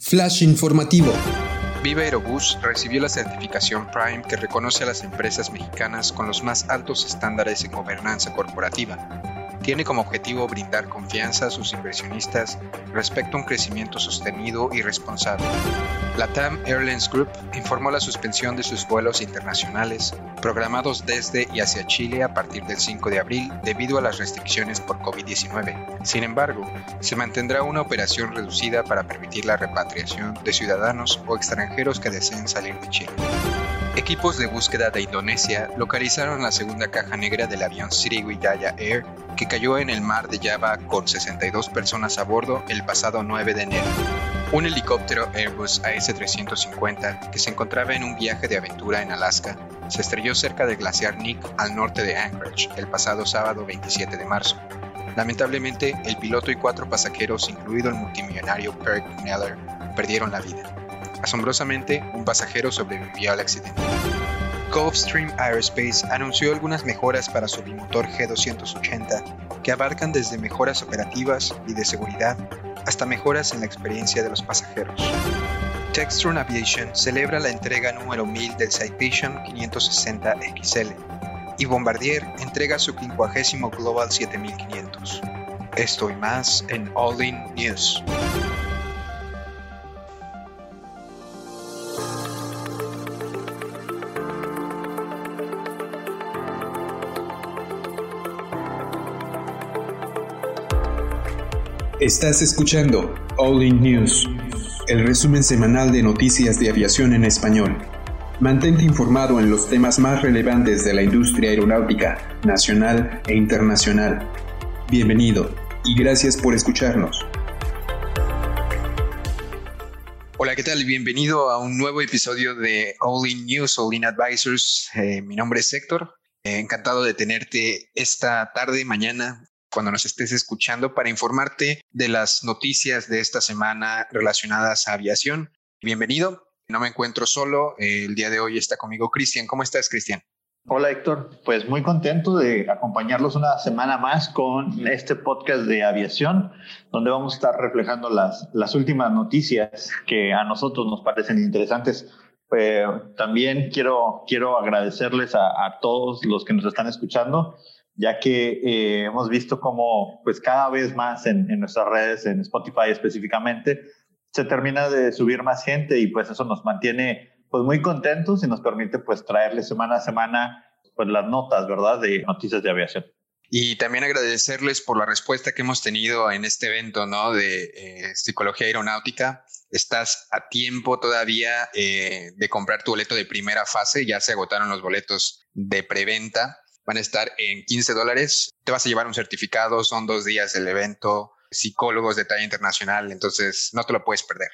Flash informativo. Viva Aerobús recibió la certificación Prime que reconoce a las empresas mexicanas con los más altos estándares en gobernanza corporativa tiene como objetivo brindar confianza a sus inversionistas respecto a un crecimiento sostenido y responsable. La TAM Airlines Group informó la suspensión de sus vuelos internacionales programados desde y hacia Chile a partir del 5 de abril debido a las restricciones por COVID-19. Sin embargo, se mantendrá una operación reducida para permitir la repatriación de ciudadanos o extranjeros que deseen salir de Chile. Equipos de búsqueda de Indonesia localizaron la segunda caja negra del avión Sriwijaya Air que cayó en el mar de Java con 62 personas a bordo el pasado 9 de enero. Un helicóptero Airbus AS-350 que se encontraba en un viaje de aventura en Alaska se estrelló cerca del glaciar Nick al norte de Anchorage el pasado sábado 27 de marzo. Lamentablemente, el piloto y cuatro pasajeros, incluido el multimillonario Kirk Neller, perdieron la vida. Asombrosamente, un pasajero sobrevivió al accidente. Gulfstream Aerospace anunció algunas mejoras para su bimotor G280 que abarcan desde mejoras operativas y de seguridad hasta mejoras en la experiencia de los pasajeros. Textron Aviation celebra la entrega número 1000 del Citation 560 XL y Bombardier entrega su 50 Global 7500. Esto y más en All In News. Estás escuchando All In News, el resumen semanal de noticias de aviación en español. Mantente informado en los temas más relevantes de la industria aeronáutica, nacional e internacional. Bienvenido y gracias por escucharnos. Hola, ¿qué tal? Bienvenido a un nuevo episodio de All In News, All In Advisors. Eh, mi nombre es Héctor. Eh, encantado de tenerte esta tarde, mañana, cuando nos estés escuchando para informarte de las noticias de esta semana relacionadas a aviación. Bienvenido. No me encuentro solo. El día de hoy está conmigo Cristian. ¿Cómo estás, Cristian? Hola Héctor, pues muy contento de acompañarlos una semana más con este podcast de aviación, donde vamos a estar reflejando las, las últimas noticias que a nosotros nos parecen interesantes. Eh, también quiero, quiero agradecerles a todos los que nos están escuchando ya que eh, hemos visto cómo pues cada vez más en, en, nuestras redes, en Spotify específicamente, se termina de subir más gente y pues eso nos mantiene pues muy contentos y nos permite pues traerle semana a semana pues las notas, ¿verdad? De noticias de aviación. Y también agradecerles por la respuesta que hemos tenido en este evento, ¿no? De eh, psicología aeronáutica. Estás a tiempo todavía eh, de comprar tu boleto de primera fase. Ya se agotaron los boletos de preventa van a estar en 15 dólares. Te vas a llevar un certificado, son dos días del evento, psicólogos de talla internacional, entonces no te lo puedes perder.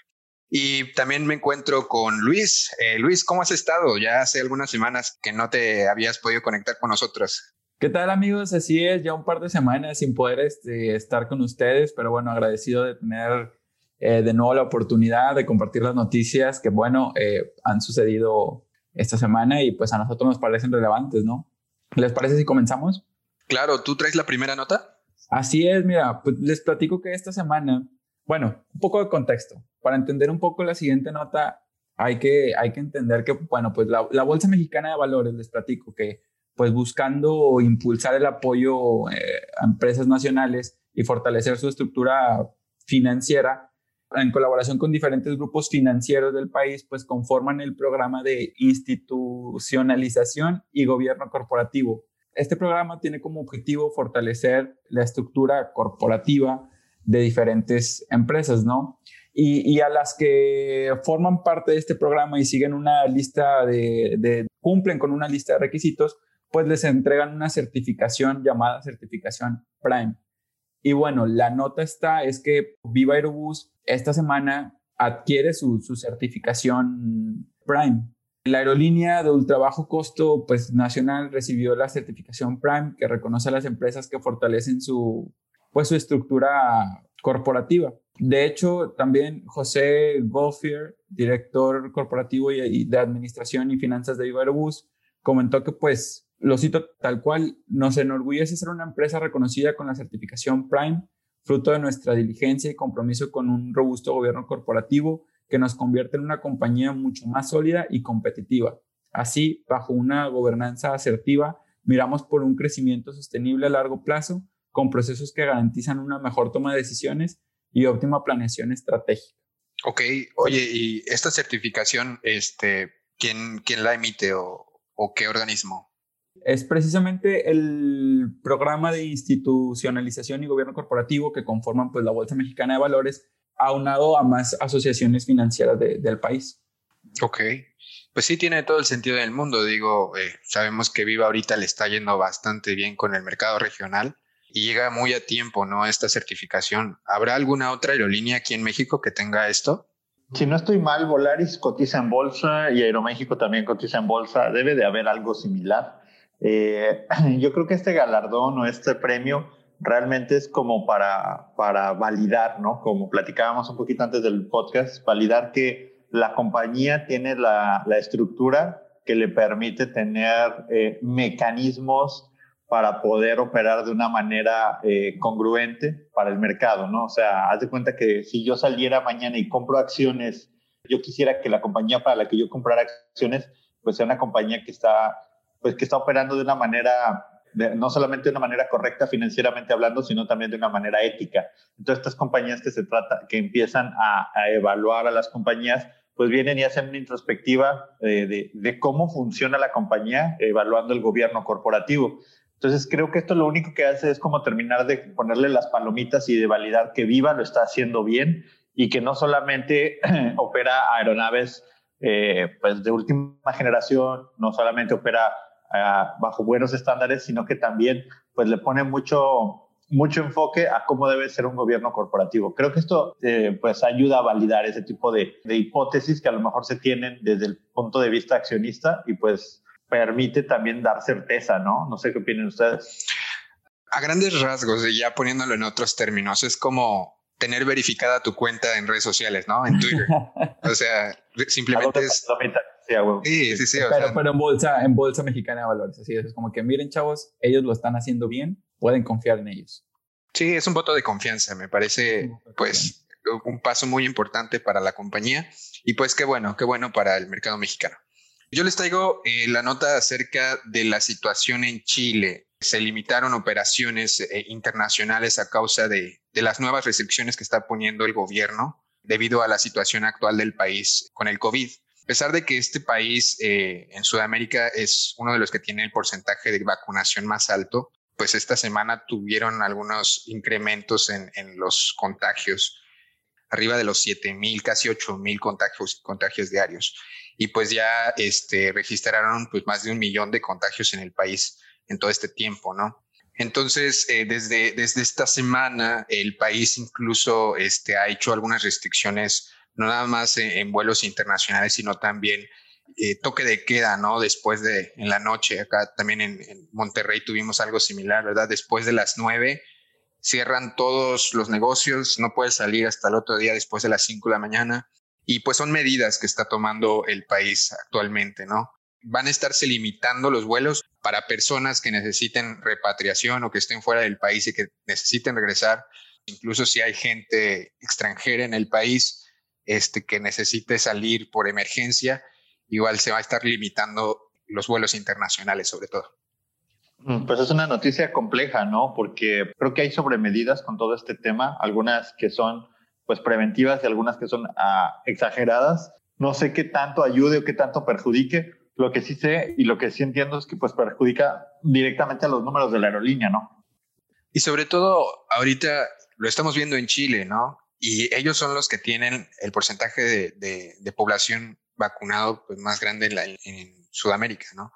Y también me encuentro con Luis. Eh, Luis, ¿cómo has estado? Ya hace algunas semanas que no te habías podido conectar con nosotros. ¿Qué tal amigos? Así es, ya un par de semanas sin poder este, estar con ustedes, pero bueno, agradecido de tener eh, de nuevo la oportunidad de compartir las noticias que, bueno, eh, han sucedido esta semana y pues a nosotros nos parecen relevantes, ¿no? ¿Les parece si comenzamos? Claro, ¿tú traes la primera nota? Así es, mira, pues les platico que esta semana, bueno, un poco de contexto. Para entender un poco la siguiente nota, hay que, hay que entender que, bueno, pues la, la Bolsa Mexicana de Valores, les platico que, pues buscando impulsar el apoyo eh, a empresas nacionales y fortalecer su estructura financiera, en colaboración con diferentes grupos financieros del país, pues conforman el programa de institucionalización y gobierno corporativo. Este programa tiene como objetivo fortalecer la estructura corporativa de diferentes empresas, ¿no? Y, a las que forman parte de este programa y siguen una lista de, cumplen con una lista de requisitos, pues les entregan una certificación llamada certificación Prime. Y bueno, la nota está, es que Viva Aerobús esta semana adquiere su, certificación Prime. La aerolínea de ultra bajo costo pues, nacional recibió la certificación Prime que reconoce a las empresas que fortalecen su, pues, su estructura corporativa. De hecho, también José Golfier, director corporativo y, de administración y finanzas de Viva Aerobús, comentó que pues lo cito tal cual, nos enorgullece ser una empresa reconocida con la certificación Prime fruto de nuestra diligencia y compromiso con un robusto gobierno corporativo que nos convierte en una compañía mucho más sólida y competitiva. Así, bajo una gobernanza asertiva, miramos por un crecimiento sostenible a largo plazo, con procesos que garantizan una mejor toma de decisiones y óptima planeación estratégica. Ok, oye, ¿y esta certificación, este, quién, quién la emite o, o qué organismo? Es precisamente el programa de institucionalización y gobierno corporativo que conforman pues, la Bolsa Mexicana de Valores, aunado a más asociaciones financieras del país. Ok, pues sí tiene todo el sentido del mundo. Digo, eh, sabemos que Viva ahorita le está yendo bastante bien con el mercado regional y llega muy a tiempo, ¿no? Esta certificación. ¿Habrá alguna otra aerolínea aquí en México que tenga esto? Si no estoy mal, Volaris cotiza en bolsa y Aeroméxico también cotiza en bolsa. Debe de haber algo similar. Eh, yo creo que este galardón o este premio realmente es como para, para validar, ¿no? Como platicábamos un poquito antes del podcast, validar que la compañía tiene la, la estructura que le permite tener eh, mecanismos para poder operar de una manera eh, congruente para el mercado, ¿no? O sea, haz de cuenta que si yo saliera mañana y compro acciones, yo quisiera que la compañía para la que yo comprara acciones, pues sea una compañía que está pues que está operando de una manera, no solamente de una manera correcta financieramente hablando, sino también de una manera ética. Entonces, estas compañías que se trata, que empiezan a, evaluar a las compañías, pues vienen y hacen una introspectiva de, de, cómo funciona la compañía, evaluando el gobierno corporativo. Entonces, creo que esto lo único que hace es como terminar de ponerle las palomitas y de validar que Viva lo está haciendo bien y que no solamente opera aeronaves eh, pues de última generación, no solamente opera bajo buenos estándares, sino que también pues le pone mucho, mucho enfoque a cómo debe ser un gobierno corporativo. Creo que esto eh, pues ayuda a validar ese tipo de, de, hipótesis que a lo mejor se tienen desde el punto de vista accionista y pues permite también dar certeza, ¿no? No sé qué opinan ustedes. A grandes rasgos, y ya poniéndolo en otros términos, es como tener verificada tu cuenta en redes sociales, ¿no? En Twitter. o sea, simplemente es... Sí, sí, sí. Pero, pero, en bolsa, en bolsa mexicana de valores. Así es, es como que miren, chavos, ellos lo están haciendo bien, pueden confiar en ellos. Sí, es un voto de confianza, me parece, pues, un paso muy importante para la compañía y pues qué bueno, qué bueno para el mercado mexicano. Yo les traigo eh, la nota acerca de la situación en Chile. Se limitaron operaciones eh, internacionales a causa de, de las nuevas restricciones que está poniendo el gobierno debido a la situación actual del país con el COVID. A pesar de que este país eh, en Sudamérica es uno de los que tiene el porcentaje de vacunación más alto, pues esta semana tuvieron algunos incrementos en, los contagios, arriba de los 7 mil, casi 8 mil contagios, diarios. Y pues ya este, registraron pues más de un millón de contagios en el país en todo este tiempo, ¿no? Entonces, eh, desde, desde esta semana, el país incluso este, ha hecho algunas restricciones no nada más en, vuelos internacionales, sino también eh, toque de queda, ¿no? Después de, en la noche, acá también en, Monterrey tuvimos algo similar, ¿verdad? Después de las nueve, cierran todos los negocios, no puedes salir hasta el otro día después de las cinco de la mañana. Y pues son medidas que está tomando el país actualmente, ¿no? Van a estarse limitando los vuelos para personas que necesiten repatriación o que estén fuera del país y que necesiten regresar. Incluso si hay gente extranjera en el país, este, que necesite salir por emergencia, igual se va a estar limitando los vuelos internacionales sobre todo. Mm, pues es una noticia compleja, ¿no? Porque creo que hay sobremedidas con todo este tema, algunas que son pues preventivas y algunas que son ah, exageradas. No sé qué tanto ayude o qué tanto perjudique. Lo que sí sé y lo que sí entiendo es que pues perjudica directamente a los números de la aerolínea, ¿no? Y sobre todo ahorita lo estamos viendo en Chile, ¿no? Y ellos son los que tienen el porcentaje de, población vacunado pues, más grande en, Sudamérica, ¿no?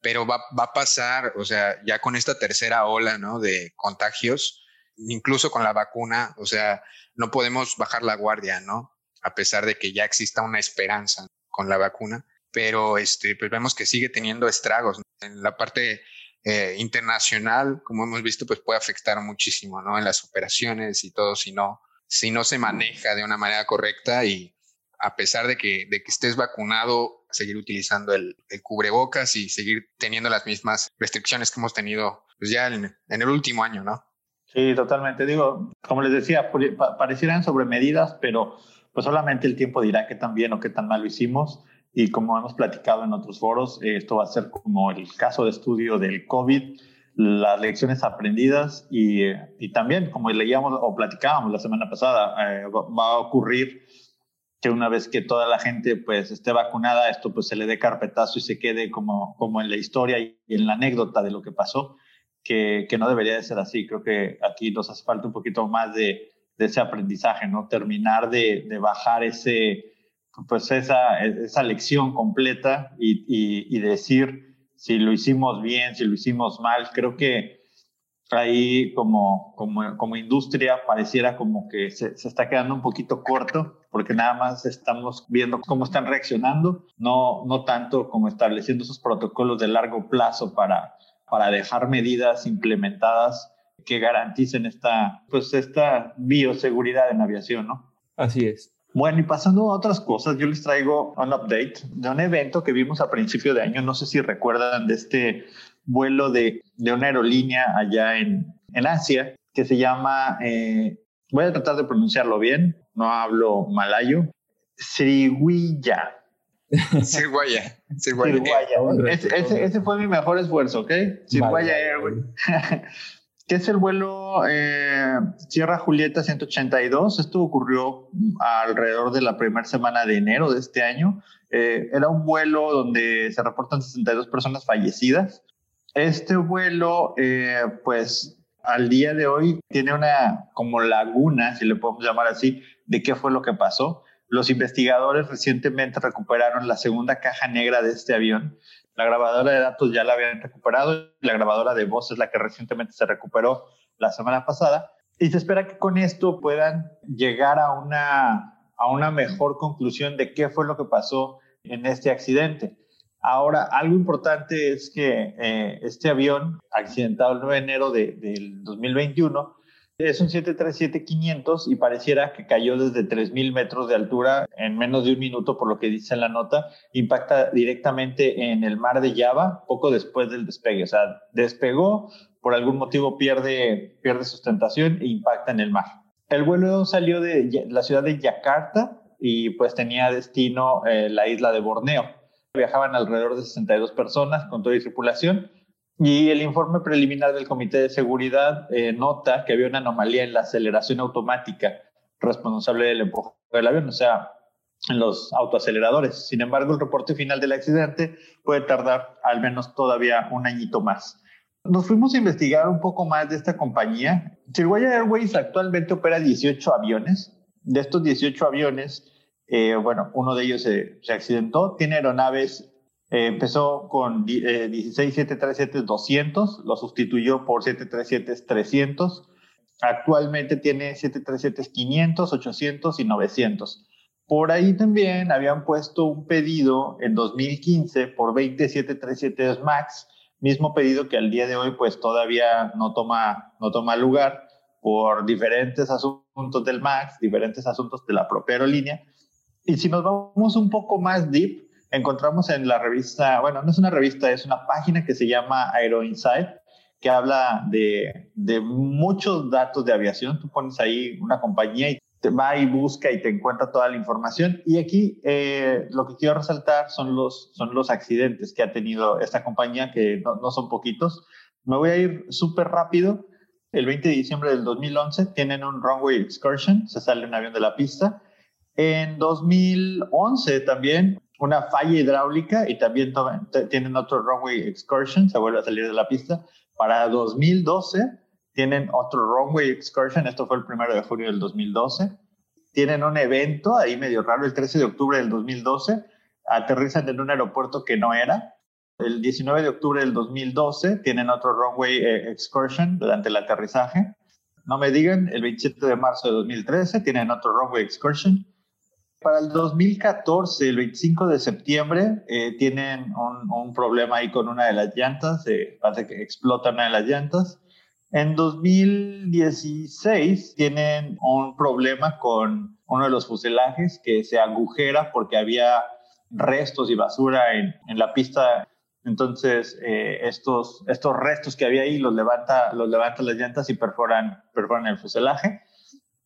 Pero va, a pasar, o sea, ya con esta tercera ola, ¿no? De contagios, incluso con la vacuna, o sea, no podemos bajar la guardia, ¿no? A pesar de que ya exista una esperanza con la vacuna, pero este, pues vemos que sigue teniendo estragos. En la parte eh, internacional, como hemos visto, pues puede afectar muchísimo, ¿no? En las operaciones y todo, si no, si no se maneja de una manera correcta y a pesar de que, de que estés vacunado, seguir utilizando el, cubrebocas y seguir teniendo las mismas restricciones que hemos tenido pues ya en, el último año, ¿no? Sí, totalmente. Digo, como les decía, parecieran sobremedidas, pero pues solamente el tiempo dirá qué tan bien o qué tan mal lo hicimos. Y como hemos platicado en otros foros, esto va a ser como el caso de estudio del COVID, las lecciones aprendidas y, y también, como leíamos o platicábamos la semana pasada, eh, va a ocurrir que una vez que toda la gente pues esté vacunada, esto pues se le dé carpetazo y se quede como, como en la historia y en la anécdota de lo que pasó, que, que no debería de ser así. Creo que aquí nos hace falta un poquito más de, de ese aprendizaje, ¿no? Terminar de, de bajar ese, pues esa, esa lección completa y, y, y decir si lo hicimos bien, si lo hicimos mal. Creo que ahí como, como, como industria pareciera como que se, se, está quedando un poquito corto porque nada más estamos viendo cómo están reaccionando, no, no tanto como estableciendo esos protocolos de largo plazo para, para dejar medidas implementadas que garanticen esta, pues esta bioseguridad en aviación, ¿no? Así es. Bueno, y pasando a otras cosas, yo les traigo un update de un evento que vimos a principio de año, no sé si recuerdan de este vuelo de, de una aerolínea allá en, en Asia que se llama, eh, voy a tratar de pronunciarlo bien, no hablo malayo, Sriwaya. Sriwaya. Sriwaya. Ese, ese, ese, fue mi mejor esfuerzo, ¿ok? Sriwaya Airways. que es el vuelo eh, Sierra Julieta 182. Esto ocurrió alrededor de la primera semana de enero de este año. Eh, era un vuelo donde se reportan 62 personas fallecidas. Este vuelo, eh, pues al día de hoy tiene una como laguna, si le podemos llamar así, de qué fue lo que pasó. Los investigadores recientemente recuperaron la segunda caja negra de este avión. La grabadora de datos ya la habían recuperado, la grabadora de voz es la que recientemente se recuperó la semana pasada. Y se espera que con esto puedan llegar a una, a una mejor conclusión de qué fue lo que pasó en este accidente. Ahora, algo importante es que eh, este avión, accidentado el 9 de enero de, del 2021, es un 737-500 y pareciera que cayó desde 3.000 metros de altura en menos de un minuto, por lo que dice en la nota. Impacta directamente en el mar de Java poco después del despegue. O sea, despegó, por algún motivo pierde, pierde sustentación e impacta en el mar. El vuelo salió de la ciudad de Yakarta y pues tenía destino eh, la isla de Borneo. Viajaban alrededor de 62 personas con toda tripulación y el informe preliminar del Comité de Seguridad eh, nota que había una anomalía en la aceleración automática responsable del empuje del avión, o sea, en los autoaceleradores. Sin embargo, el reporte final del accidente puede tardar al menos todavía un añito más. Nos fuimos a investigar un poco más de esta compañía. Sirwaya Airways actualmente opera 18 aviones. De estos 18 aviones, eh, bueno, uno de ellos se, se accidentó, tiene aeronaves, eh, empezó con eh, 16 737-200, lo sustituyó por 737-300, actualmente tiene 737-500, 800 y 900. Por ahí también habían puesto un pedido en 2015 por 20 737 MAX, mismo pedido que al día de hoy pues todavía no toma, no toma lugar por diferentes asuntos del MAX, diferentes asuntos de la propia aerolínea. Y si nos vamos un poco más deep, encontramos en la revista, bueno, no es una revista, es una página que se llama Aero Insight, que habla de, de muchos datos de aviación. Tú pones ahí una compañía y te va y busca y te encuentra toda la información. Y aquí eh, lo que quiero resaltar son los, son los accidentes que ha tenido esta compañía, que no, no son poquitos. Me voy a ir súper rápido. El 20 de diciembre del 2011 tienen un runway excursion, se sale un avión de la pista en 2011 también una falla hidráulica y también tienen otro runway excursion, se vuelve a salir de la pista. Para 2012 tienen otro runway excursion, esto fue el primero de junio del 2012. Tienen un evento ahí medio raro el 13 de octubre del 2012, aterrizan en un aeropuerto que no era. El 19 de octubre del 2012 tienen otro runway eh, excursion durante el aterrizaje. No me digan, el 27 de marzo de 2013 tienen otro runway excursion. Para el 2014, el 25 de septiembre, eh, tienen un, un, problema ahí con una de las llantas, eh, parece que explota una de las llantas. En 2016 tienen un problema con uno de los fuselajes que se agujera porque había restos y basura en, en la pista. Entonces, eh, estos, estos restos que había ahí los levanta, los levanta las llantas y perforan, perforan el fuselaje.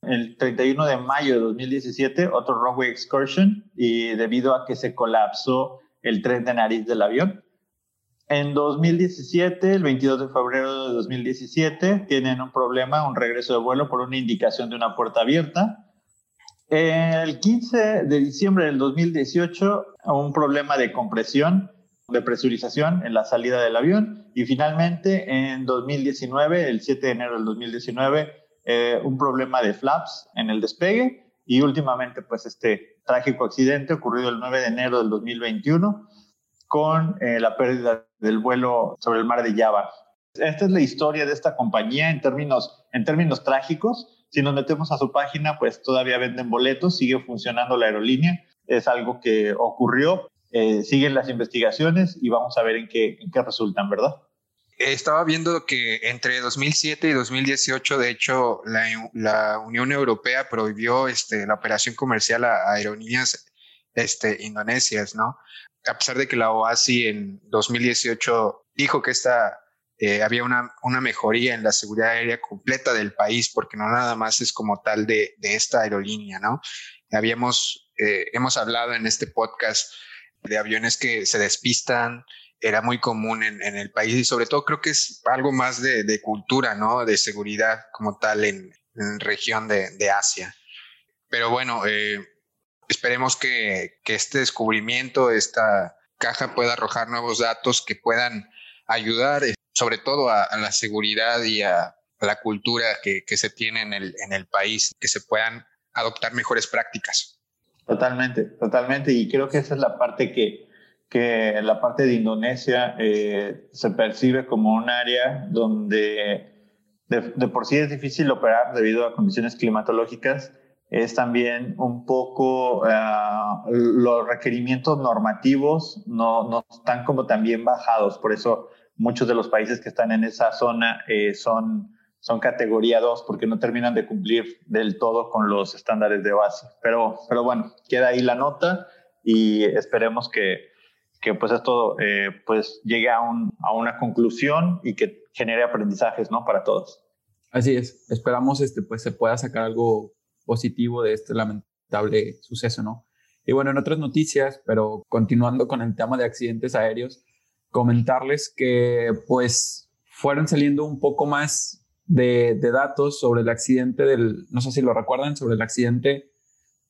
El 31 de mayo de 2017 otro runway excursion y debido a que se colapsó el tren de nariz del avión. En 2017, el 22 de febrero de 2017, tienen un problema, un regreso de vuelo por una indicación de una puerta abierta. El 15 de diciembre del 2018, un problema de compresión, de presurización en la salida del avión. Y finalmente, en 2019, el 7 de enero del 2019, eh, un problema de flaps en el despegue. Y últimamente, pues este trágico accidente ocurrido el 9 de enero del 2021 con eh, la pérdida del vuelo sobre el mar de Java. Esta es la historia de esta compañía en términos, en términos trágicos. Si nos metemos a su página, pues todavía venden boletos, sigue funcionando la aerolínea. Es algo que ocurrió, eh, siguen las investigaciones y vamos a ver en qué, en qué resultan, ¿verdad? Estaba viendo que entre 2007 y 2018, de hecho, la, Unión Europea prohibió este, la operación comercial a, aerolíneas este, indonesias, ¿no? A pesar de que la OASI en 2018 dijo que esta, eh, había una, una mejoría en la seguridad aérea completa del país, porque no nada más es como tal de, de esta aerolínea, ¿no? Habíamos, eh, hemos hablado en este podcast de aviones que se despistan, era muy común en, el país y sobre todo creo que es algo más de, cultura, ¿no? De seguridad como tal en, en región de, Asia. Pero bueno, eh, esperemos que, este descubrimiento, esta caja pueda arrojar nuevos datos que puedan ayudar eh, sobre todo a, la seguridad y a, la cultura que, que, se tiene en el, en el país, que se puedan adoptar mejores prácticas. Totalmente, totalmente. Y creo que esa es la parte que, que la parte de Indonesia eh, se percibe como un área donde de, por sí es difícil operar debido a condiciones climatológicas. Es también un poco uh, los requerimientos normativos no, no están como también bajados. Por eso muchos de los países que están en esa zona eh, son, son categoría 2 porque no terminan de cumplir del todo con los estándares de base. Pero, pero bueno, queda ahí la nota y esperemos que, que pues esto eh, pues llegue a, un, a, una conclusión y que genere aprendizajes ¿no? para todos. Así es, esperamos este, pues se pueda sacar algo positivo de este lamentable suceso, ¿no? Y bueno, en otras noticias, pero continuando con el tema de accidentes aéreos, comentarles que pues fueron saliendo un poco más de, de datos sobre el accidente del, no sé si lo recuerdan, sobre el accidente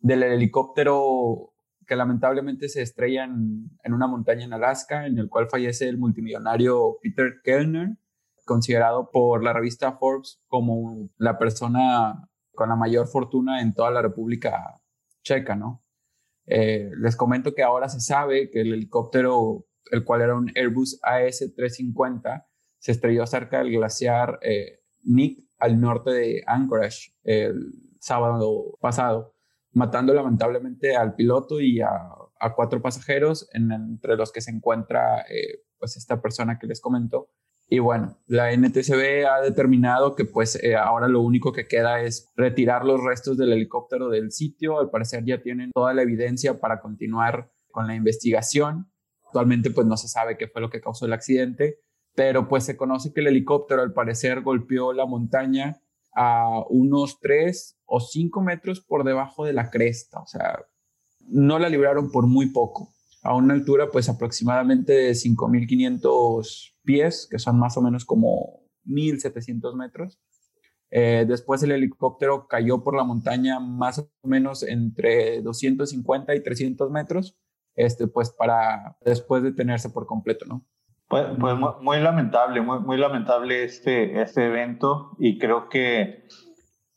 del helicóptero que lamentablemente se estrella en, en, una montaña en Alaska, en el cual fallece el multimillonario Peter Kellner, considerado por la revista Forbes como la persona con la mayor fortuna en toda la República Checa, ¿no? Eh, les comento que ahora se sabe que el helicóptero, el cual era un Airbus AS-350, se estrelló cerca del glaciar eh, Nick al norte de Anchorage el sábado pasado matando lamentablemente al piloto y a, cuatro pasajeros, en, entre los que se encuentra eh, pues esta persona que les comento. Y bueno, la NTCB ha determinado que pues eh, ahora lo único que queda es retirar los restos del helicóptero del sitio. Al parecer ya tienen toda la evidencia para continuar con la investigación. Actualmente pues no se sabe qué fue lo que causó el accidente, pero pues se conoce que el helicóptero al parecer golpeó la montaña a unos 3 o 5 metros por debajo de la cresta, o sea, no la libraron por muy poco, a una altura pues aproximadamente de 5.500 pies, que son más o menos como 1.700 metros. Eh, después el helicóptero cayó por la montaña más o menos entre 250 y 300 metros, este, pues para después detenerse por completo, ¿no? Pues, pues muy, muy, lamentable, muy, muy lamentable este, este evento y creo que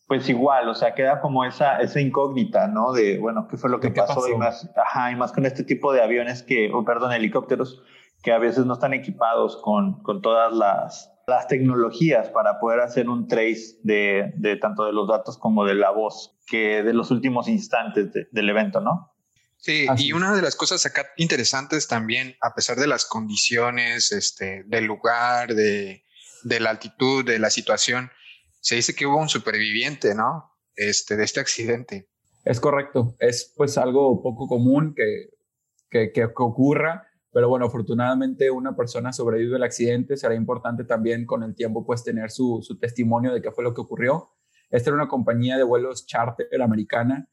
pues igual, o sea, queda como esa, esa incógnita, ¿no? De, bueno, ¿qué fue lo que pasó? pasó? Y, más, ajá, y más con este tipo de aviones que, o perdón, helicópteros que a veces no están equipados con, con todas las, las tecnologías para poder hacer un trace de, de tanto de los datos como de la voz, que de los últimos instantes de, del evento, ¿no? Sí, Así. y una de las cosas acá interesantes también, a pesar de las condiciones, este, del lugar, de, de la altitud, de la situación, se dice que hubo un superviviente, ¿no? Este, de este accidente. Es correcto, es pues algo poco común que, que, ocurra, pero bueno, afortunadamente una persona sobrevive al accidente, será importante también con el tiempo pues tener su, su testimonio de qué fue lo que ocurrió. Esta era una compañía de vuelos charter americana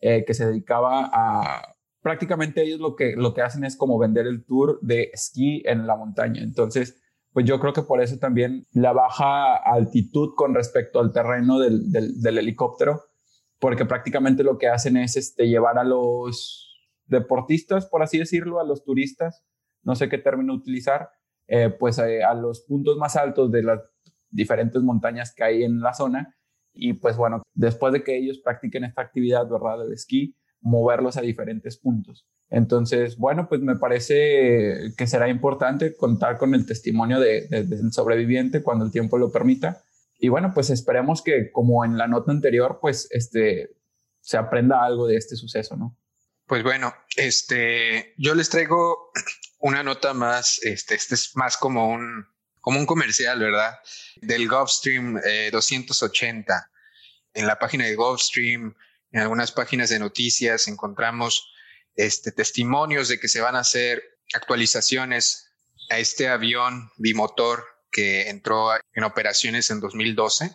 eh, que se dedicaba a prácticamente ellos lo que, lo que hacen es como vender el tour de esquí en la montaña. Entonces, pues yo creo que por eso también la baja altitud con respecto al terreno del, del, helicóptero, porque prácticamente lo que hacen es este, llevar a los deportistas, por así decirlo, a los turistas, no sé qué término utilizar, eh, pues eh, a los puntos más altos de las diferentes montañas que hay en la zona. Y pues bueno, después de que ellos practiquen esta actividad, ¿verdad? Del esquí, moverlos a diferentes puntos. Entonces, bueno, pues me parece que será importante contar con el testimonio de, del sobreviviente cuando el tiempo lo permita. Y bueno, pues esperemos que como en la nota anterior, pues este, se aprenda algo de este suceso, ¿no? Pues bueno, este, yo les traigo una nota más, este, este es más como un, como un comercial, ¿verdad? Del Gulfstream 280. Eh, en la página de Gulfstream en algunas páginas de noticias encontramos este, testimonios de que se van a hacer actualizaciones a este avión bimotor que entró en operaciones en 2012.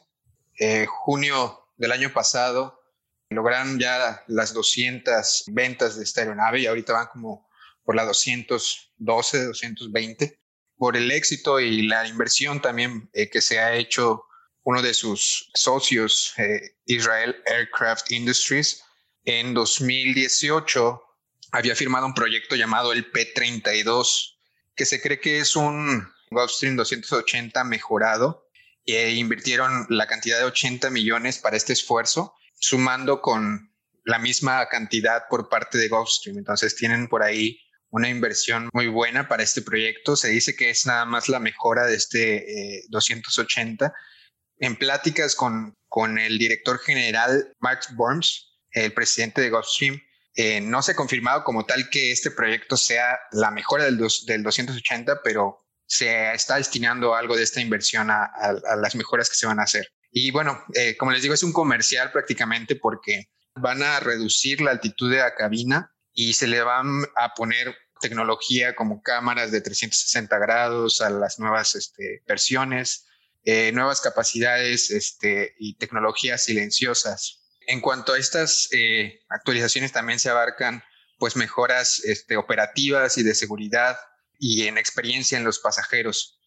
Eh, junio del año pasado lograron ya las 200 ventas de esta aeronave y ahorita van como por la 212, 220. Por el éxito y la inversión también eh, que se ha hecho uno de sus socios, eh, Israel Aircraft Industries, en 2018 había firmado un proyecto llamado el P-32, que se cree que es un Gulfstream 280 mejorado e invirtieron la cantidad de 80 millones para este esfuerzo, sumando con la misma cantidad por parte de Gulfstream. Entonces tienen por ahí una inversión muy buena para este proyecto. Se dice que es nada más la mejora de este 280 eh, en pláticas con, con el director general Max Burns, el presidente de Gulfstream, eh, no se ha confirmado como tal que este proyecto sea la mejora del, del 280, pero se está destinando algo de esta inversión a, las mejoras que se van a hacer. Y bueno, eh, como les digo, es un comercial prácticamente porque van a reducir la altitud de la cabina y se le van a poner tecnología como cámaras de 360 grados a las nuevas este, versiones, eh, nuevas capacidades este, y tecnologías silenciosas. En cuanto a estas eh, actualizaciones también se abarcan pues mejoras este, operativas y de seguridad y en experiencia en los pasajeros.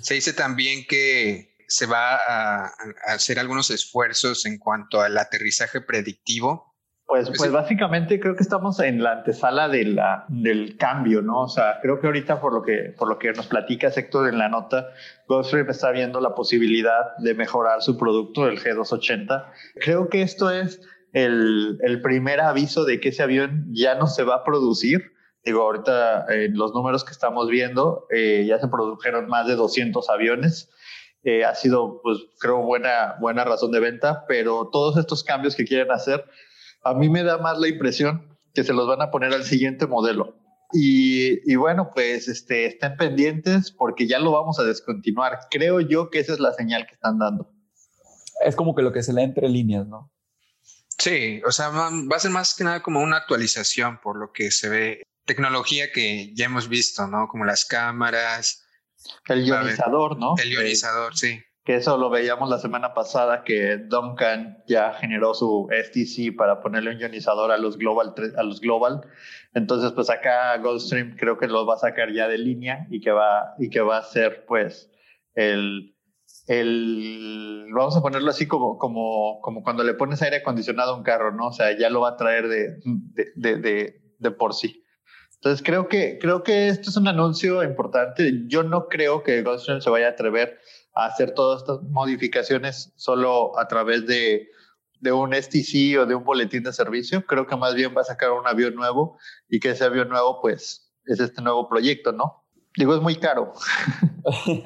Se dice también que se va a hacer algunos esfuerzos en cuanto al aterrizaje predictivo pues, pues, básicamente creo que estamos en la antesala de la, del cambio, ¿no? O sea, creo que ahorita por lo que, por lo que nos platica Héctor en la nota, Gulfstream está viendo la posibilidad de mejorar su producto, el G280. Creo que esto es el, el primer aviso de que ese avión ya no se va a producir. Digo, ahorita en los números que estamos viendo, eh, ya se produjeron más de 200 aviones. Eh, ha sido, pues creo, buena, buena razón de venta, pero todos estos cambios que quieren hacer a mí me da más la impresión que se los van a poner al siguiente modelo. Y, bueno, pues este, estén pendientes porque ya lo vamos a descontinuar. Creo yo que esa es la señal que están dando. Es como que lo que se lee entre líneas, ¿no? Sí, o sea, va a ser más que nada como una actualización por lo que se ve. Tecnología que ya hemos visto, ¿no? Como las cámaras. El ionizador, ¿no? El ionizador, sí que eso lo veíamos la semana pasada, que Duncan ya generó su STC para ponerle un ionizador a los Global. A los global. Entonces, pues acá Goldstream creo que lo va a sacar ya de línea y que va, y que va a ser pues el, el, vamos a ponerlo así como, como, como cuando le pones aire acondicionado a un carro, ¿no? O sea, ya lo va a traer de, de, de, de por sí. Entonces creo que, creo que esto es un anuncio importante. Yo no creo que Goldstream se vaya a atrever hacer todas estas modificaciones solo a través de, de un STC o de un boletín de servicio. Creo que más bien va a sacar un avión nuevo y que ese avión nuevo, pues, es este nuevo proyecto, ¿no? Digo, es muy caro.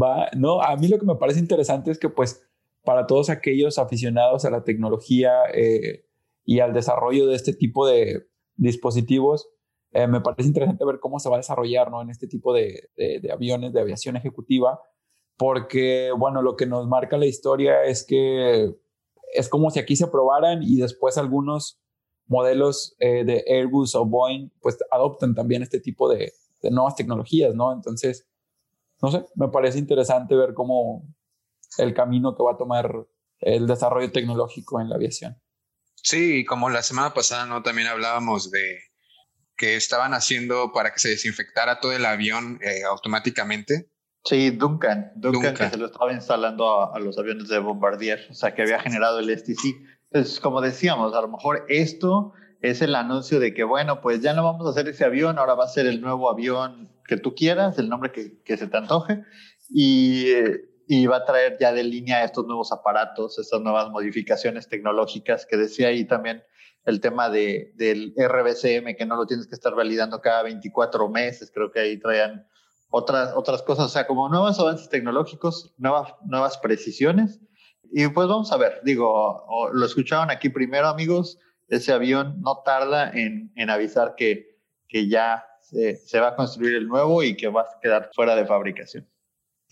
va, no, a mí lo que me parece interesante es que, pues, para todos aquellos aficionados a la tecnología eh, y al desarrollo de este tipo de dispositivos, eh, me parece interesante ver cómo se va a desarrollar ¿no? en este tipo de, aviones de aviación ejecutiva, porque, bueno, lo que nos marca la historia es que es como si aquí se probaran y después algunos modelos eh, de Airbus o Boeing pues adopten también este tipo de, de, nuevas tecnologías, ¿no? Entonces, no sé, me parece interesante ver cómo, el camino que va a tomar el desarrollo tecnológico en la aviación. Sí, como la semana pasada, ¿no? También hablábamos de que estaban haciendo para que se desinfectara todo el avión eh, automáticamente. Sí, Duncan, Duncan, que se lo estaba instalando a, los aviones de Bombardier, o sea, que había generado el STC. Entonces, como decíamos, a lo mejor esto es el anuncio de que, bueno, pues ya no vamos a hacer ese avión, ahora va a ser el nuevo avión que tú quieras, el nombre que, que se te antoje, y, y, va a traer ya de línea estos nuevos aparatos, estas nuevas modificaciones tecnológicas que decía ahí también el tema de, del RBCM, que no lo tienes que estar validando cada 24 meses, creo que ahí traían otras, otras cosas, o sea, como nuevos avances tecnológicos, nuevas, nuevas precisiones. Y pues vamos a ver, digo, lo escucharon aquí primero, amigos, ese avión no tarda en, en avisar que, que ya se, se, va a construir el nuevo y que va a quedar fuera de fabricación.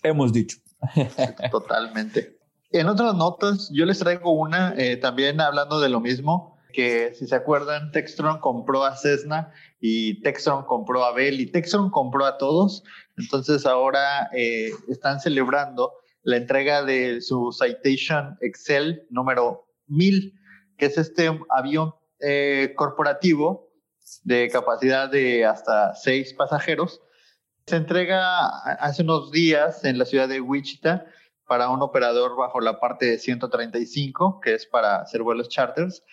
Hemos dicho. Totalmente. En otras notas, yo les traigo una, eh, también hablando de lo mismo, que si se acuerdan, Textron compró a Cessna y Textron compró a Bell y Textron compró a todos. Entonces ahora eh, están celebrando la entrega de su Citation Excel número 1000, que es este avión eh, corporativo de capacidad de hasta seis pasajeros. Se entrega hace unos días en la ciudad de Wichita para un operador bajo la parte de 135, que es para hacer vuelos charters.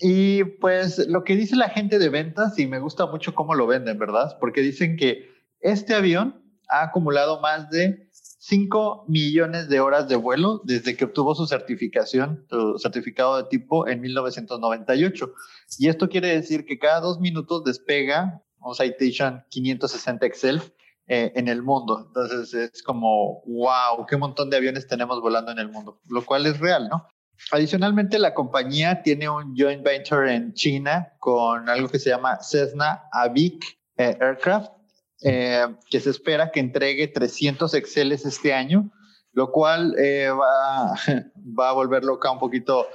Y pues lo que dice la gente de ventas, y me gusta mucho cómo lo venden, ¿verdad? Porque dicen que este avión ha acumulado más de 5 millones de horas de vuelo desde que obtuvo su certificación, su certificado de tipo en 1998. Y esto quiere decir que cada dos minutos despega un Citation 560 Excel eh, en el mundo. Entonces es como, wow, qué montón de aviones tenemos volando en el mundo, lo cual es real, ¿no? Adicionalmente, la compañía tiene un joint venture en China con algo que se llama Cessna Avic eh, Aircraft, eh, que se espera que entregue 300 Exceles este año, lo cual eh, va, va a volver loca un poquito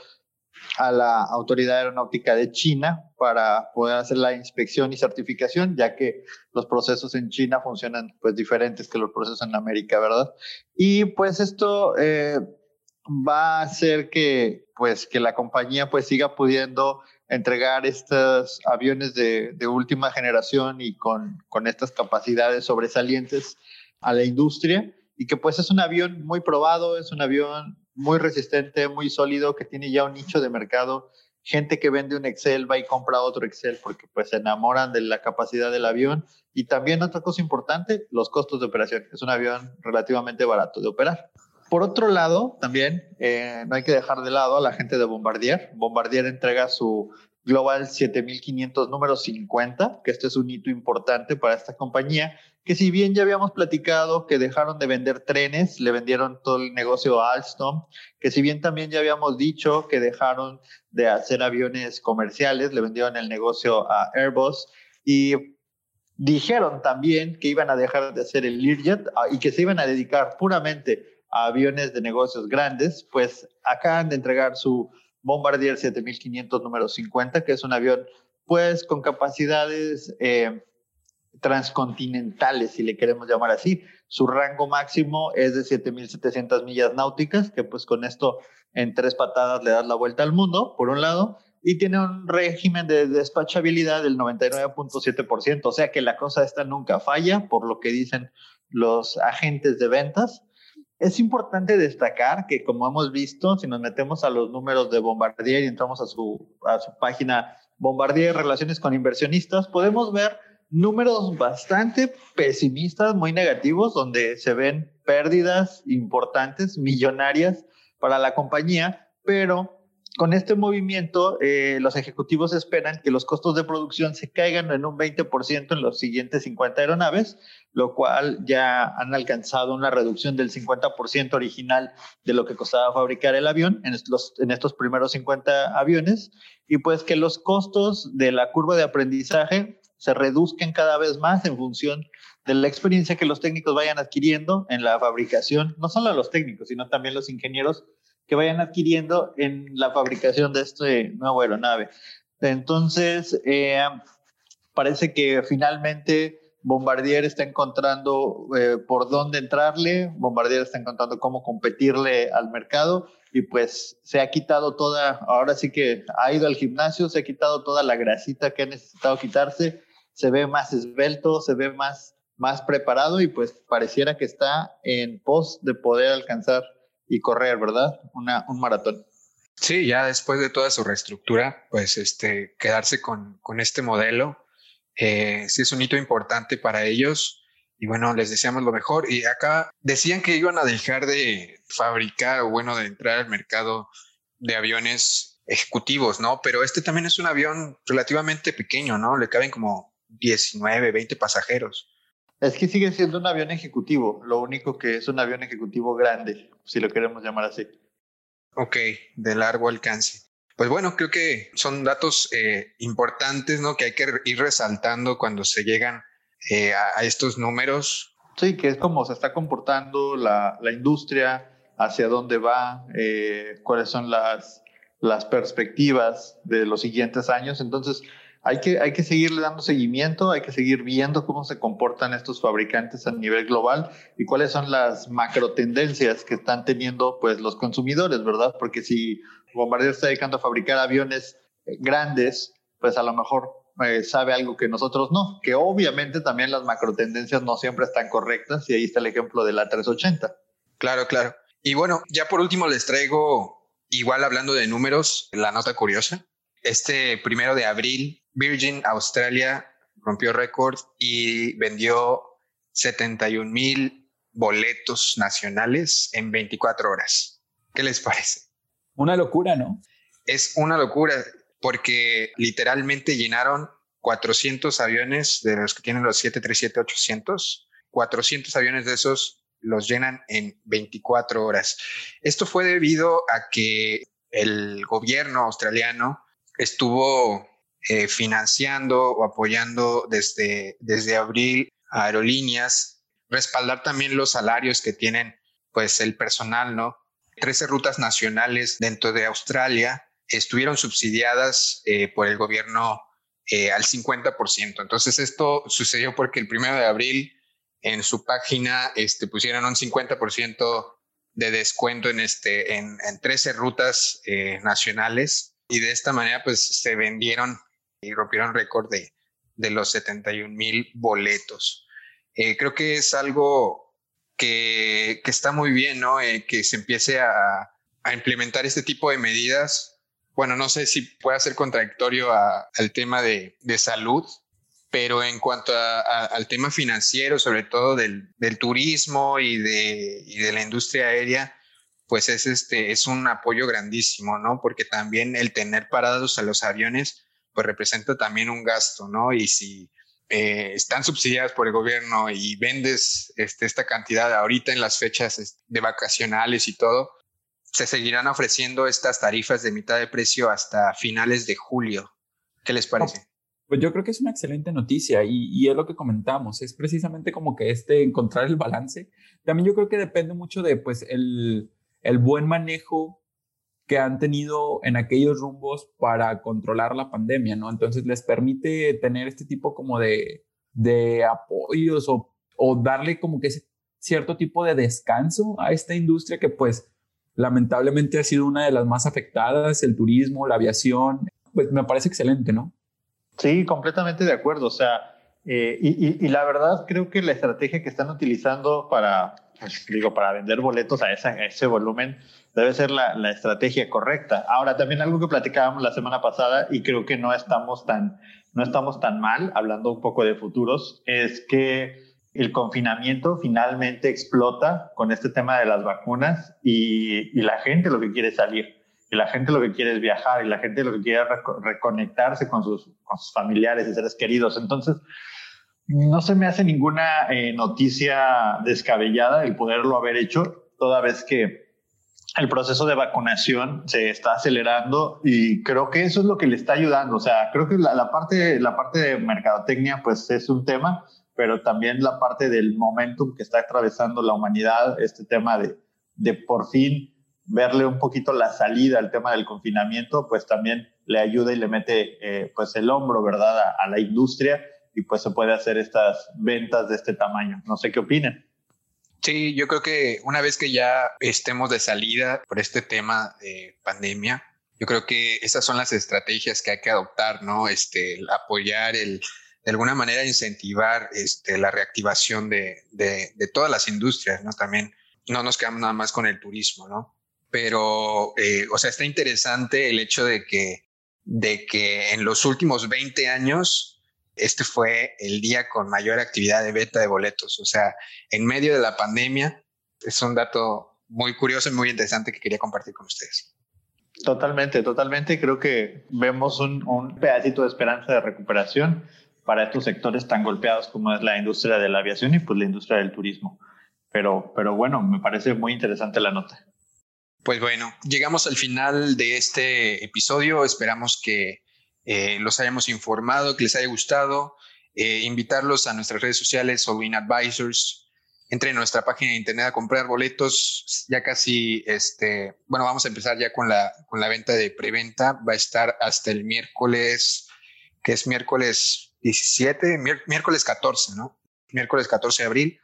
a la Autoridad Aeronáutica de China para poder hacer la inspección y certificación, ya que los procesos en China funcionan pues diferentes que los procesos en América, ¿verdad? Y pues esto eh, va a hacer que, pues, que la compañía pues siga pudiendo entregar estos aviones de, de última generación y con, con, estas capacidades sobresalientes a la industria y que pues es un avión muy probado, es un avión muy resistente, muy sólido, que tiene ya un nicho de mercado. Gente que vende un Excel va y compra otro Excel porque pues se enamoran de la capacidad del avión. Y también otra cosa importante, los costos de operación. Es un avión relativamente barato de operar. Por otro lado, también eh, no hay que dejar de lado a la gente de Bombardier. Bombardier entrega su Global 7500 número 50, que este es un hito importante para esta compañía, que si bien ya habíamos platicado que dejaron de vender trenes, le vendieron todo el negocio a Alstom, que si bien también ya habíamos dicho que dejaron de hacer aviones comerciales, le vendieron el negocio a Airbus y dijeron también que iban a dejar de hacer el Learjet ah, y que se iban a dedicar puramente aviones de negocios grandes, pues acaban de entregar su Bombardier 7500 número 50, que es un avión pues con capacidades eh, transcontinentales, si le queremos llamar así. Su rango máximo es de 7700 millas náuticas, que pues con esto en tres patadas le das la vuelta al mundo, por un lado, y tiene un régimen de despachabilidad del 99.7%, o sea que la cosa esta nunca falla, por lo que dicen los agentes de ventas. Es importante destacar que, como hemos visto, si nos metemos a los números de Bombardier y entramos a su, a su página Bombardier Relaciones con Inversionistas, podemos ver números bastante pesimistas, muy negativos, donde se ven pérdidas importantes, millonarias para la compañía, pero con este movimiento, eh, los ejecutivos esperan que los costos de producción se caigan en un 20% en los siguientes 50 aeronaves, lo cual ya han alcanzado una reducción del 50% original de lo que costaba fabricar el avión en en estos primeros 50 aviones, y pues que los costos de la curva de aprendizaje se reduzcan cada vez más en función de la experiencia que los técnicos vayan adquiriendo en la fabricación, no solo los técnicos, sino también los ingenieros que vayan adquiriendo en la fabricación de este nuevo aeronave. Entonces, eh, parece que finalmente Bombardier está encontrando eh, por dónde entrarle, Bombardier está encontrando cómo competirle al mercado y pues se ha quitado toda, ahora sí que ha ido al gimnasio, se ha quitado toda la grasita que ha necesitado quitarse, se ve más esbelto, se ve más, más preparado y pues pareciera que está en pos de poder alcanzar y correr, ¿verdad? Una, un maratón. Sí, ya después de toda su reestructura, pues este, quedarse con, con este modelo eh, sí es un hito importante para ellos y bueno, les deseamos lo mejor. Y acá decían que iban a dejar de fabricar o bueno, de entrar al mercado de aviones ejecutivos, ¿no? Pero este también es un avión relativamente pequeño, ¿no? Le caben como 19, 20 pasajeros. Es que sigue siendo un avión ejecutivo, lo único que es un avión ejecutivo grande, si lo queremos llamar así. Ok, de largo alcance. Pues bueno, creo que son datos eh, importantes, ¿no? Que hay que ir resaltando cuando se llegan eh, a, estos números. Sí, que es como se está comportando la, la industria, hacia dónde va, eh, cuáles son las, las perspectivas de los siguientes años. Entonces, hay que, hay que seguirle dando seguimiento, hay que seguir viendo cómo se comportan estos fabricantes a nivel global y cuáles son las macro tendencias que están teniendo pues los consumidores, ¿verdad? Porque si Bombardier está dedicando a fabricar aviones eh, grandes, pues a lo mejor eh, sabe algo que nosotros no, que obviamente también las macro tendencias no siempre están correctas y ahí está el ejemplo de la 380. Claro, claro. Y bueno, ya por último les traigo, igual hablando de números, la nota curiosa. Este primero de abril, Virgin Australia rompió récord y vendió 71 mil boletos nacionales en 24 horas. ¿Qué les parece? Una locura, ¿no? Es una locura porque literalmente llenaron 400 aviones de los que tienen los 737-800. 400 aviones de esos los llenan en 24 horas. Esto fue debido a que el gobierno australiano estuvo eh, financiando o apoyando desde, desde abril aerolíneas, respaldar también los salarios que tienen pues el personal, ¿no? 13 rutas nacionales dentro de Australia estuvieron subsidiadas eh, por el gobierno eh, al 50%. Entonces esto sucedió porque el primero de abril en su página este, pusieron un 50% de descuento en, este, en, 13 rutas eh, nacionales y de esta manera pues se vendieron y rompieron récord de, de los 71 mil boletos. creo que es algo que, está muy bien, ¿no? Eh, que se empiece a, implementar este tipo de medidas. Bueno, no sé si puede ser contradictorio al tema de, salud, pero en cuanto al tema financiero, sobre todo del, turismo y de, de, la industria aérea, pues es, este, es un apoyo grandísimo, ¿no? Porque también el tener parados a los aviones, pues representa también un gasto, ¿no? Y si eh, están subsidiadas por el gobierno y vendes este, esta cantidad ahorita en las fechas de vacacionales y todo, se seguirán ofreciendo estas tarifas de mitad de precio hasta finales de julio. ¿Qué les parece? Pues yo creo que es una excelente noticia y, y, es lo que comentamos, es precisamente como que este encontrar el balance. También yo creo que depende mucho de pues el, el buen manejo que han tenido en aquellos rumbos para controlar la pandemia, ¿no? Entonces les permite tener este tipo como de, de apoyos o, o darle como que ese cierto tipo de descanso a esta industria que pues lamentablemente ha sido una de las más afectadas, el turismo, la aviación, pues me parece excelente, ¿no? Sí, completamente de acuerdo, o sea, eh, y, y, la verdad creo que la estrategia que están utilizando para, pues, digo, para vender boletos a, esa, a ese volumen, debe ser la, estrategia correcta. Ahora, también algo que platicábamos la semana pasada y creo que no estamos tan, no estamos tan mal, hablando un poco de futuros, es que el confinamiento finalmente explota con este tema de las vacunas y, la gente lo que quiere es salir, y la gente lo que quiere es viajar, y la gente lo que quiere es reconectarse con sus, con sus familiares y seres queridos. Entonces, no se me hace ninguna eh, noticia descabellada el poderlo haber hecho, toda vez que el proceso de vacunación se está acelerando y creo que eso es lo que le está ayudando. O sea, creo que la, parte, la parte de mercadotecnia pues es un tema, pero también la parte del momentum que está atravesando la humanidad, este tema de, de por fin verle un poquito la salida al tema del confinamiento, pues también le ayuda y le mete eh, pues el hombro, ¿verdad?, a, la industria y pues se puede hacer estas ventas de este tamaño. No sé qué opinen. Sí, yo creo que una vez que ya estemos de salida por este tema de pandemia, yo creo que esas son las estrategias que hay que adoptar, ¿no? Este, apoyar el, de alguna manera incentivar este, la reactivación de, de, de, todas las industrias, ¿no? También no nos quedamos nada más con el turismo, ¿no? Pero, eh, o sea, está interesante el hecho de que, de que en los últimos 20 años este fue el día con mayor actividad de venta de boletos. O sea, en medio de la pandemia, es un dato muy curioso y muy interesante que quería compartir con ustedes. Totalmente, totalmente. Creo que vemos un, un pedacito de esperanza de recuperación para estos sectores tan golpeados como es la industria de la aviación y pues la industria del turismo. Pero, pero bueno, me parece muy interesante la nota. Pues bueno, llegamos al final de este episodio. Esperamos que eh, los hayamos informado, que les haya gustado. Eh, invitarlos a nuestras redes sociales, Win Advisors. Entre en nuestra página de internet a comprar boletos. Ya casi, este, bueno, vamos a empezar ya con la, con la venta de preventa. Va a estar hasta el miércoles, que es miércoles 17, miércoles 14, ¿no? Miércoles 14 de abril.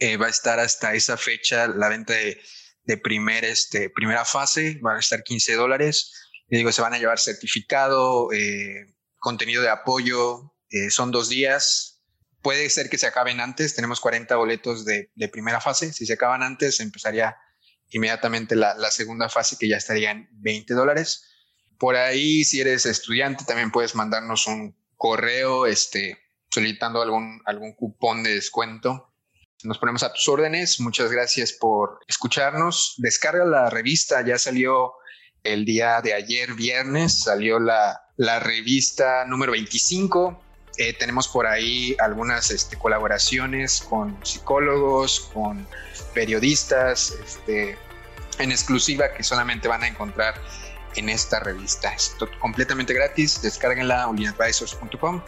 Eh, va a estar hasta esa fecha la venta de, de primer, este, primera fase. Van a estar 15 dólares digo, se van a llevar certificado, eh, contenido de apoyo, eh, son dos días. Puede ser que se acaben antes, tenemos 40 boletos de, primera fase. Si se acaban antes, empezaría inmediatamente la, segunda fase que ya estaría en 20 dólares. Por ahí, si eres estudiante, también puedes mandarnos un correo este, solicitando algún, algún cupón de descuento. Nos ponemos a tus órdenes. Muchas gracias por escucharnos. Descarga la revista, ya salió el día de ayer, viernes, salió la, revista número 25. Eh, tenemos por ahí algunas este, colaboraciones con psicólogos, con periodistas, este, en exclusiva que solamente van a encontrar en esta revista. Es completamente gratis, descárguenla olinadvisors.com.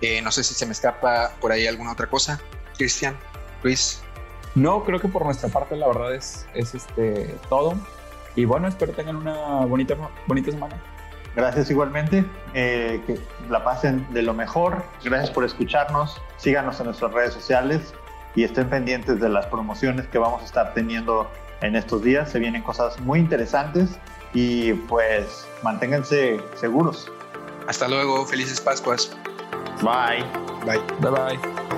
Eh, no sé si se me escapa por ahí alguna otra cosa. Cristian, Luis. No, creo que por nuestra parte la verdad es, es este, todo. Y bueno, espero tengan una bonita, bonita semana. Gracias igualmente, eh, que la pasen de lo mejor. Gracias por escucharnos. Síganos en nuestras redes sociales y estén pendientes de las promociones que vamos a estar teniendo en estos días. Se vienen cosas muy interesantes y pues manténganse seguros. Hasta luego, felices Pascuas. Bye. Bye. Bye bye.